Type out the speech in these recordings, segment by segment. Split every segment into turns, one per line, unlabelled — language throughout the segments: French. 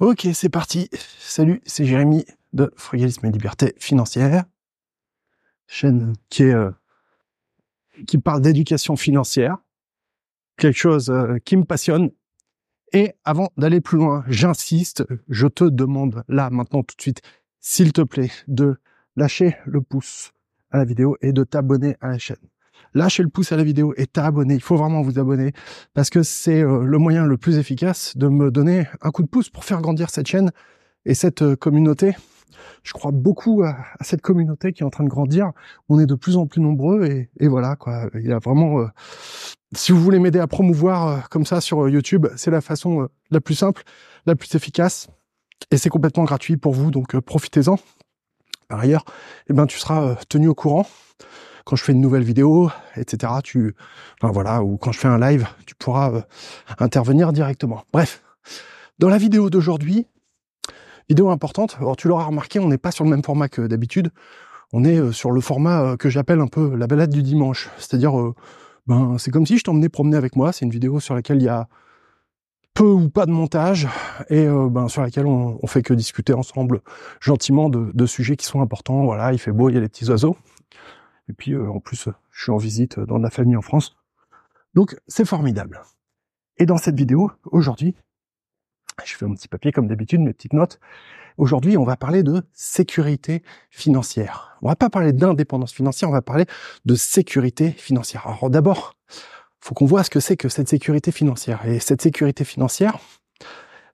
Ok, c'est parti. Salut, c'est Jérémy de Frugalisme et Liberté Financière, chaîne qui euh, qui parle d'éducation financière, quelque chose euh, qui me passionne. Et avant d'aller plus loin, j'insiste, je te demande là maintenant tout de suite, s'il te plaît, de lâcher le pouce à la vidéo et de t'abonner à la chaîne lâchez le pouce à la vidéo et t'abonner. Il faut vraiment vous abonner parce que c'est euh, le moyen le plus efficace de me donner un coup de pouce pour faire grandir cette chaîne et cette euh, communauté. Je crois beaucoup à, cette communauté qui est en train de grandir. On est de plus en plus nombreux et, voilà quoi. Il y a vraiment. Euh, si vous voulez m'aider à promouvoir comme ça sur YouTube, c'est la façon la plus simple, la plus efficace et c'est complètement gratuit pour vous. Donc profitez-en. Par ailleurs, eh ben tu seras tenu au courant quand je fais une nouvelle vidéo, etc. Tu, enfin voilà, ou quand je fais un live, tu pourras euh, intervenir directement. Bref, dans la vidéo d'aujourd'hui, vidéo importante. Alors tu l'auras remarqué, on n'est pas sur le même format que d'habitude. On est euh, sur le format euh, que j'appelle un peu la balade du dimanche. C'est-à-dire, ben c'est comme si je t'emmenais promener avec moi. C'est une vidéo sur laquelle il y a peu ou pas de montage et ben sur laquelle on, fait que discuter ensemble gentiment de, de, sujets qui sont importants. Voilà, il fait beau, il y a les petits oiseaux. Et puis euh, en plus, je suis en visite dans la famille en France. Donc c'est formidable. Et dans cette vidéo, aujourd'hui, je fais un petit papier comme d'habitude, mes petites notes. Aujourd'hui, on va parler de sécurité financière. On va pas parler d'indépendance financière, on va parler de sécurité financière. Alors d'abord, faut qu'on voit ce que c'est que cette sécurité financière. Et cette sécurité financière,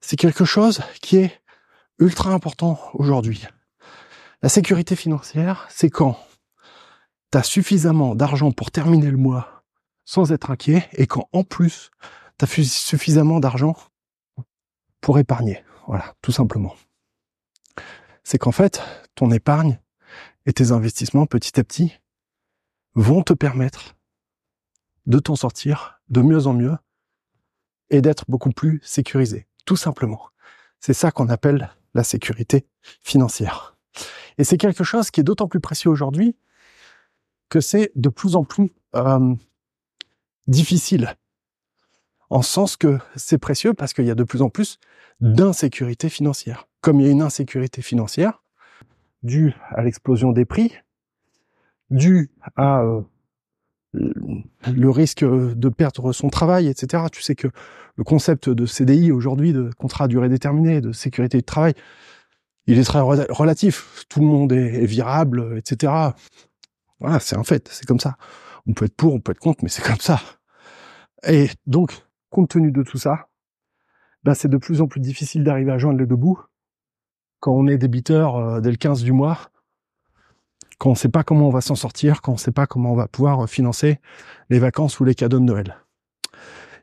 c'est quelque chose qui est ultra important aujourd'hui. La sécurité financière, c'est quand tu suffisamment d'argent pour terminer le mois sans être inquiet et quand en plus tu as suffisamment d'argent pour épargner. Voilà, tout simplement. C'est qu'en fait, ton épargne et tes investissements petit à petit vont te permettre de t'en sortir de mieux en mieux et d'être beaucoup plus sécurisé. Tout simplement. C'est ça qu'on appelle la sécurité financière. Et c'est quelque chose qui est d'autant plus précieux aujourd'hui que c'est de plus en plus euh, difficile. En sens que c'est précieux parce qu'il y a de plus en plus d'insécurité financière. Comme il y a une insécurité financière due à l'explosion des prix, due à euh, le risque de perdre son travail, etc. Tu sais que le concept de CDI aujourd'hui, de contrat à durée déterminée, de sécurité du travail, il est très relatif. Tout le monde est virable, etc. C'est un fait, c'est comme ça. On peut être pour, on peut être contre, mais c'est comme ça. Et donc, compte tenu de tout ça, ben c'est de plus en plus difficile d'arriver à joindre les deux bouts quand on est débiteur euh, dès le 15 du mois, quand on sait pas comment on va s'en sortir, quand on sait pas comment on va pouvoir financer les vacances ou les cadeaux de Noël.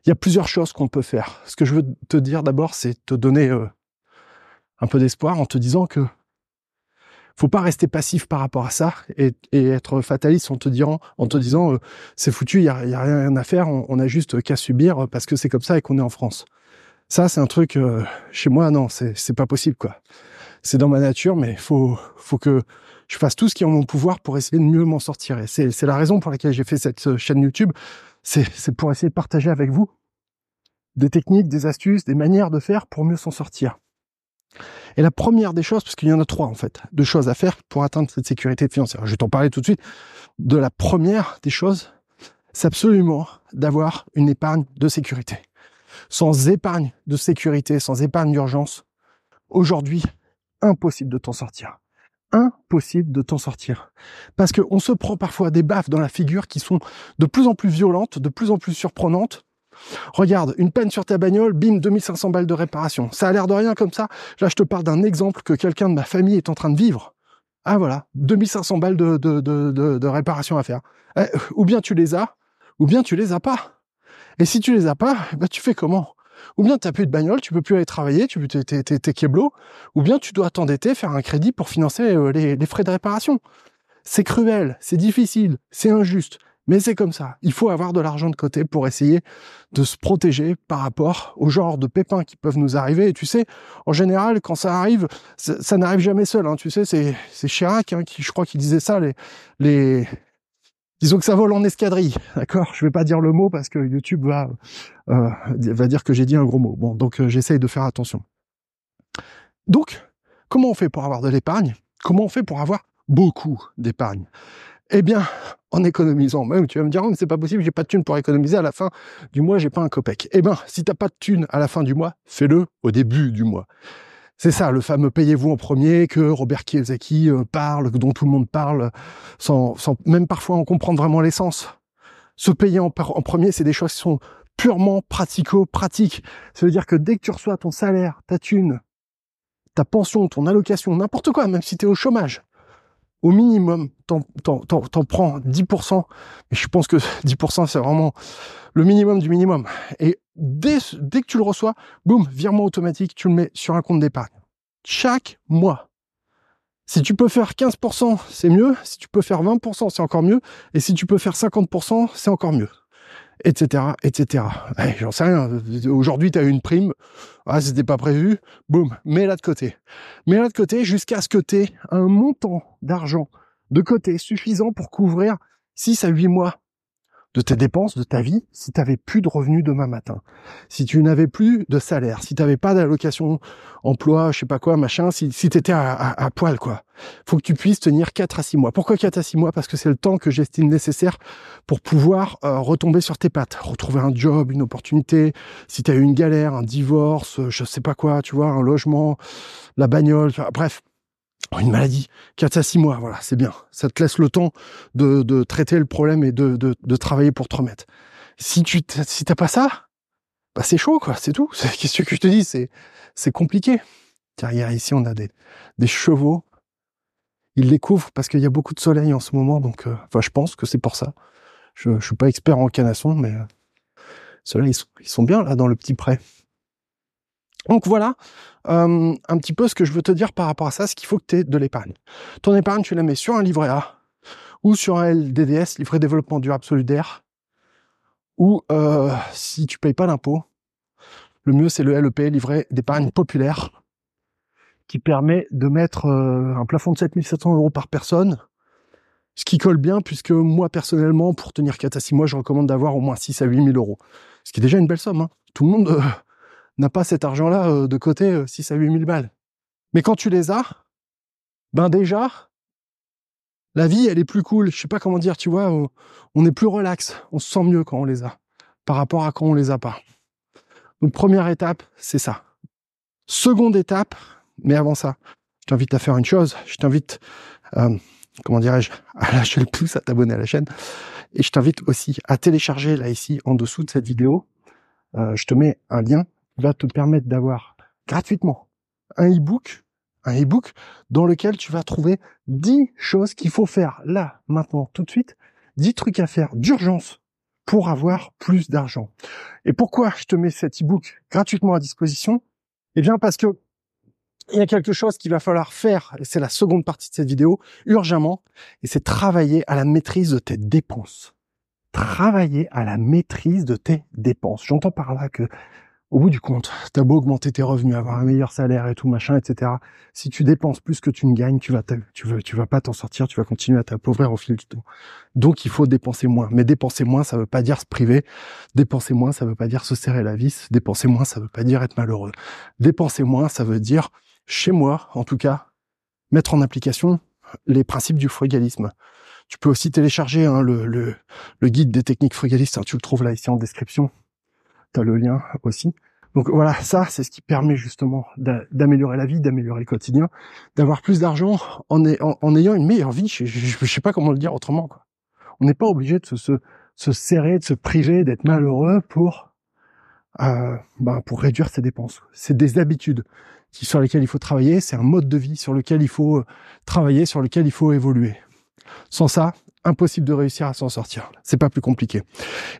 Il y a plusieurs choses qu'on peut faire. Ce que je veux te dire d'abord, c'est te donner euh, un peu d'espoir en te disant que faut pas rester passif par rapport à ça et, être fataliste en te disant, en te disant, euh, c'est foutu, il y a, rien à faire, on, a juste qu'à subir parce que c'est comme ça et qu'on est en France. Ça, c'est un truc euh, chez moi, non, c'est c'est pas possible quoi. C'est dans ma nature, mais faut faut que je fasse tout ce qui est en mon pouvoir pour essayer de mieux m'en sortir. Et c'est la raison pour laquelle j'ai fait cette euh, chaîne YouTube. C'est pour essayer de partager avec vous des techniques, des astuces, des manières de faire pour mieux s'en sortir. Et la première des choses, parce qu'il y en a trois en fait, de choses à faire pour atteindre cette sécurité financière. Je vais t'en parler tout de suite. De la première des choses, c'est absolument d'avoir une épargne de sécurité. Sans épargne de sécurité, sans épargne d'urgence, aujourd'hui, impossible de t'en sortir. Impossible de t'en sortir. Parce qu'on se prend parfois des baffes dans la figure qui sont de plus en plus violentes, de plus en plus surprenantes, Regarde, une peine sur ta bagnole, bim, 2500 balles de réparation. Ça a l'air de rien comme ça. Là, je te parle d'un exemple que quelqu'un de ma famille est en train de vivre. Ah voilà, 2500 balles de, réparation à faire. Eh, ou bien tu les as, ou bien tu les as pas. Et si tu les as pas, bah tu fais comment? Ou bien tu n'as plus de bagnole, tu peux plus aller travailler, tu t'es, t'es, ou bien tu dois t'endetter, faire un crédit pour financer euh, les frais de réparation. C'est cruel, c'est difficile, c'est injuste. Mais c'est comme ça. Il faut avoir de l'argent de côté pour essayer de se protéger par rapport au genre de pépins qui peuvent nous arriver. Et tu sais, en général, quand ça arrive, ça, n'arrive jamais seul. Hein. Tu sais, c'est c'est Chirac hein, qui, je crois, qui disait ça. Les disons que ça vole en escadrille, d'accord? Je vais pas dire le mot parce que YouTube va euh, va dire que j'ai dit un gros mot. Bon, donc euh, j'essaye de faire attention. Donc, comment on fait pour avoir de l'épargne? Comment on fait pour avoir beaucoup d'épargne? Eh bien, en économisant. Même, tu vas me dire, oh, mais c'est pas possible, j'ai pas de thune pour économiser à la fin du mois, j'ai pas un copec. Eh ben, si t'as pas de thune à la fin du mois, fais-le au début du mois. C'est ça, le fameux payez-vous en premier que Robert Kiyosaki euh, parle, dont tout le monde parle, sans, sans même parfois en comprendre vraiment l'essence. Se payer en, en premier, c'est des choses qui sont purement pratico-pratiques. Ça veut dire que dès que tu reçois ton salaire, ta thune, ta pension, ton allocation, n'importe quoi, même si tu es au chômage, au minimum, t'en, prends 10%, mais je pense que 10% c'est vraiment le minimum du minimum. Et dès, dès que tu le reçois, boum, virement automatique, tu le mets sur un compte d'épargne. Chaque mois. Si tu peux faire 15%, c'est mieux. Si tu peux faire 20%, c'est encore mieux. Et si tu peux faire 50%, c'est encore mieux etc., etc. J'en sais rien. Aujourd'hui, tu as eu une prime. Ah, c'était pas prévu. Boum, mets-la de côté. Mets-la de côté jusqu'à ce que tu aies un montant d'argent de côté suffisant pour couvrir 6 à 8 mois de tes dépenses, de ta vie, si tu n'avais plus de revenus demain matin, si tu n'avais plus de salaire, si tu n'avais pas d'allocation emploi, je sais pas quoi, machin, si, si tu étais à, poil, quoi. faut que tu puisses tenir 4 à 6 mois. Pourquoi 4 à 6 mois? Parce que c'est le temps que j'estime nécessaire pour pouvoir euh, retomber sur tes pattes, retrouver un job, une opportunité, si tu as eu une galère, un divorce, je sais pas quoi, tu vois, un logement, la bagnole, bref, une maladie, 4 à 6 mois, voilà, c'est bien. Ça te laisse le temps de, de traiter le problème et de, de, de, travailler pour te remettre. Si tu si t'as pas ça, bah c'est chaud, quoi, c'est tout. Qu'est-ce que je te dis C'est c'est compliqué. Car ici, on a des, des chevaux. Ils les couvrent parce qu'il y a beaucoup de soleil en ce moment, donc euh, je pense que c'est pour ça. Je, je suis pas expert en canasson, mais euh, ceux-là, ils sont, ils sont bien là dans le petit pré. Donc voilà euh, un petit peu ce que je veux te dire par rapport à ça, c'est qu'il faut que tu aies de l'épargne. Ton épargne, tu la mets sur un livret A ou sur un LDDS, livret développement durable solidaire, ou euh, si tu payes pas d'impôt, le mieux c'est le LEP, livret d'épargne populaire, qui permet de mettre euh, un plafond de 7700 euros par personne, ce qui colle bien puisque moi personnellement, pour tenir 4 à 6 mois, je recommande d'avoir au moins 6 à 8 000 euros. Ce qui est déjà une belle somme. Hein. Tout le monde n'a pas cet argent-là euh, de côté 6 euh, à 8 000 balles. Mais quand tu les as, ben déjà, la vie, elle est plus cool. Je sais pas comment dire, tu vois, on est plus relax, on se sent mieux quand on les a, par rapport à quand on les a pas. Donc première étape, c'est ça. Seconde étape, mais avant ça, je t'invite à faire une chose. Je t'invite, euh, comment dirais-je, à lâcher le pouce, à t'abonner à la chaîne. Et je t'invite aussi à télécharger là ici en dessous de cette vidéo. je te mets un lien va te permettre d'avoir gratuitement un e-book, un e-book dans lequel tu vas trouver 10 choses qu'il faut faire là, maintenant, tout de suite, 10 trucs à faire d'urgence pour avoir plus d'argent. Et pourquoi je te mets cet e-book gratuitement à disposition? Eh bien parce que il y a quelque chose qu'il va falloir faire, et c'est la seconde partie de cette vidéo, urgemment, et c'est travailler à la maîtrise de tes dépenses. Travailler à la maîtrise de tes dépenses. J'entends par là que au bout du compte, t'as beau augmenter tes revenus, avoir un meilleur salaire et tout machin, etc. Si tu dépenses plus que tu ne gagnes, tu vas, tu vas pas t'en sortir, tu vas continuer à t'appauvrir au fil du temps. Donc il faut dépenser moins. Mais dépenser moins, ça veut pas dire se priver. Dépenser moins, ça veut pas dire se serrer la vis. Dépenser moins, ça veut pas dire être malheureux. Dépenser moins, ça veut dire, chez moi, en tout cas, mettre en application les principes du frugalisme. Tu peux aussi télécharger hein, le, guide des techniques frugalistes. Hein, tu le trouves là ici en description tu as le lien aussi. Donc voilà, ça, c'est ce qui permet justement d'améliorer la vie, d'améliorer le quotidien, d'avoir plus d'argent en, ayant une meilleure vie. Je, je, sais pas comment le dire autrement. On n'est pas obligé de se, se, se, serrer, de se priver, d'être malheureux pour euh, bah, pour réduire ses dépenses. C'est des habitudes sur lesquelles il faut travailler. C'est un mode de vie sur lequel il faut euh, travailler, sur lequel il faut évoluer. Sans ça, impossible de réussir à s'en sortir. C'est pas plus compliqué.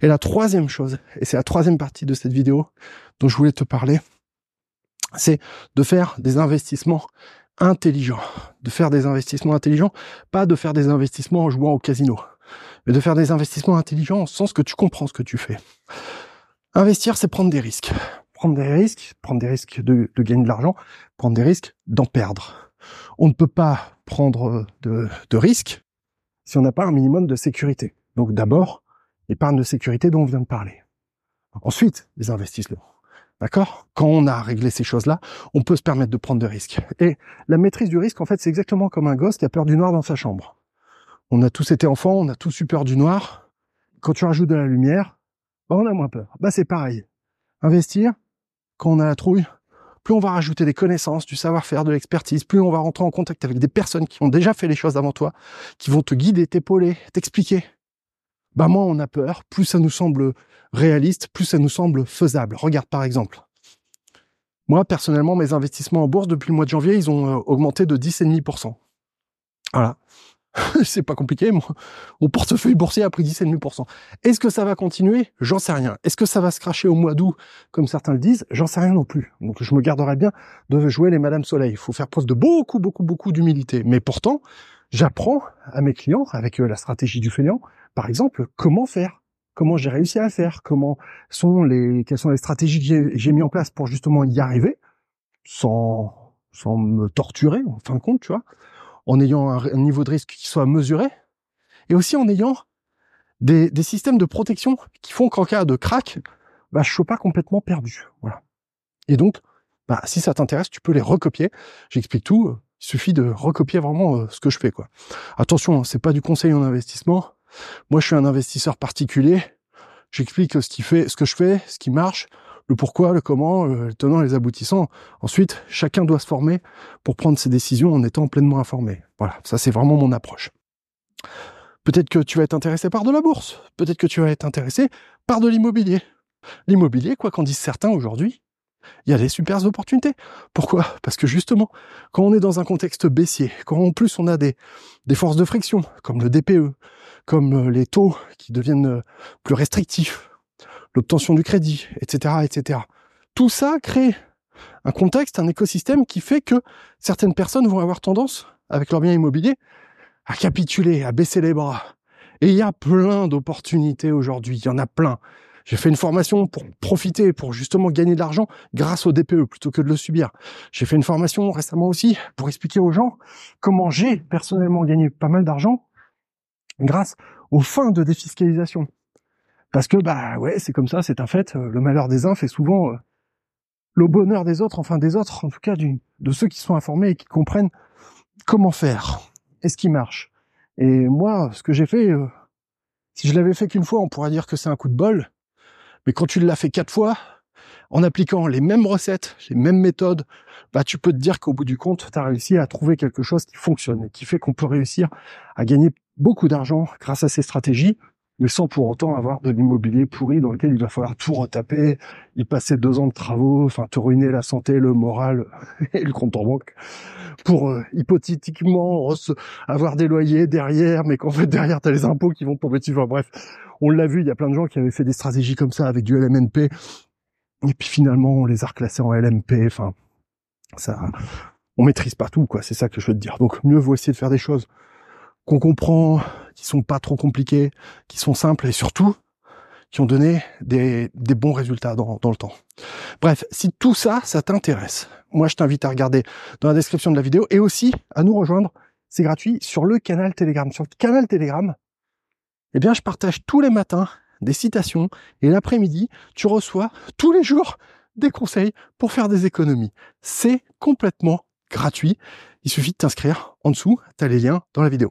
Et la troisième chose, et c'est la troisième partie de cette vidéo dont je voulais te parler, c'est de faire des investissements intelligents. De faire des investissements intelligents, pas de faire des investissements en jouant au casino, mais de faire des investissements intelligents en sens que tu comprends ce que tu fais. Investir, c'est prendre des risques. Prendre des risques, prendre des risques de, gagner de l'argent, prendre des risques d'en perdre. On ne peut pas prendre de, de risques si on n'a pas un minimum de sécurité. Donc d'abord, l'épargne de sécurité dont on vient de parler. Ensuite, les investissements. D'accord? Quand on a réglé ces choses-là, on peut se permettre de prendre des risques. Et la maîtrise du risque, en fait, c'est exactement comme un gosse qui a peur du noir dans sa chambre. On a tous été enfants, on a tous eu peur du noir. Quand tu rajoutes de la lumière, bah, on a moins peur. Bah c'est pareil. Investir, quand on a la trouille, plus on va rajouter des connaissances, du savoir-faire, de l'expertise, plus on va rentrer en contact avec des personnes qui ont déjà fait les choses avant toi, qui vont te guider, t'épauler, t'expliquer. Bah moins on a peur, plus ça nous semble réaliste, plus ça nous semble faisable. Regarde par exemple. Moi, personnellement, mes investissements en bourse depuis le mois de janvier, ils ont euh, augmenté de 10,5%. Voilà. c'est pas compliqué. Mon, portefeuille boursier a pris 10,5%. Est-ce que ça va continuer? J'en sais rien. Est-ce que ça va se cracher au mois d'août, comme certains le disent J'en sais rien non plus. Donc je me garderai bien de jouer les Madame Soleil. Il faut faire preuve de beaucoup, beaucoup, beaucoup d'humilité. Mais pourtant, j'apprends à mes clients, avec euh, la stratégie du fainéant, par exemple, comment faire comment j'ai réussi à faire, comment sont les, quelles sont les stratégies que j'ai mis en place pour justement y arriver, sans, sans me torturer, en fin de compte, tu vois en ayant un, niveau de risque qui soit mesuré, et aussi en ayant des, des systèmes de protection qui font qu'en cas de crack, bah, je suis pas complètement perdu. Voilà. Et donc, bah, si ça t'intéresse, tu peux les recopier. J'explique tout. Il suffit de recopier vraiment euh, ce que je fais, quoi. Attention, hein, c'est pas du conseil en investissement. Moi, je suis un investisseur particulier. J'explique ce qui fait, ce que je fais, ce qui marche, le pourquoi, le comment, le tenant, les aboutissants. Ensuite, chacun doit se former pour prendre ses décisions en étant pleinement informé. Voilà, ça c'est vraiment mon approche. Peut-être que tu vas être intéressé par de la bourse, peut-être que tu vas être intéressé par de l'immobilier. L'immobilier, quoi qu'en disent certains aujourd'hui, il y a des super opportunités. Pourquoi? Parce que justement, quand on est dans un contexte baissier, quand en plus on a des, des forces de friction, comme le DPE, comme euh, les taux qui deviennent euh, plus restrictifs, l'obtention du crédit, etc., etc. Tout ça crée un contexte, un écosystème qui fait que certaines personnes vont avoir tendance, avec leur bien immobilier, à capituler, à baisser les bras. Et il y a plein d'opportunités aujourd'hui, il y en a plein. J'ai fait une formation pour profiter, pour justement gagner de l'argent grâce au DPE plutôt que de le subir. J'ai fait une formation récemment aussi pour expliquer aux gens comment j'ai personnellement gagné pas mal d'argent grâce aux fins de défiscalisation. Parce que bah ouais, c'est comme ça, c'est un fait. Euh, le malheur des uns fait souvent euh, le bonheur des autres, enfin des autres, en tout cas de ceux qui sont informés et qui comprennent comment faire et ce qui marche. Et moi, ce que j'ai fait, euh, si je l'avais fait qu'une fois, on pourrait dire que c'est un coup de bol. Mais quand tu l'as fait quatre fois, en appliquant les mêmes recettes, les mêmes méthodes, bah tu peux te dire qu'au bout du compte, tu as réussi à trouver quelque chose qui fonctionne et qui fait qu'on peut réussir à gagner beaucoup d'argent grâce à ces stratégies mais sans pour autant avoir de l'immobilier pourri dans lequel il va falloir tout retaper, y passer deux ans de travaux, enfin te ruiner la santé, le moral et le compte en banque pour euh, hypothétiquement avoir des loyers derrière, mais qu'en fait derrière t'as les impôts qui vont tomber dessus. Enfin bref, on l'a vu, il y a plein de gens qui avaient fait des stratégies comme ça avec du LMNP, et puis finalement on les a reclassés en LMP. Enfin, ça, on maîtrise pas tout, quoi. C'est ça que je veux te dire. Donc mieux vaut essayer de faire des choses qu'on comprend, qui sont pas trop compliqués, qui sont simples et surtout qui ont donné des, bons résultats dans, dans, le temps. Bref, si tout ça, ça t'intéresse, moi je t'invite à regarder dans la description de la vidéo et aussi à nous rejoindre, c'est gratuit, sur le canal Telegram. Sur le canal Telegram, eh bien je partage tous les matins des citations et l'après-midi, tu reçois tous les jours des conseils pour faire des économies. C'est complètement gratuit. Il suffit de t'inscrire en dessous, tu as les liens dans la vidéo.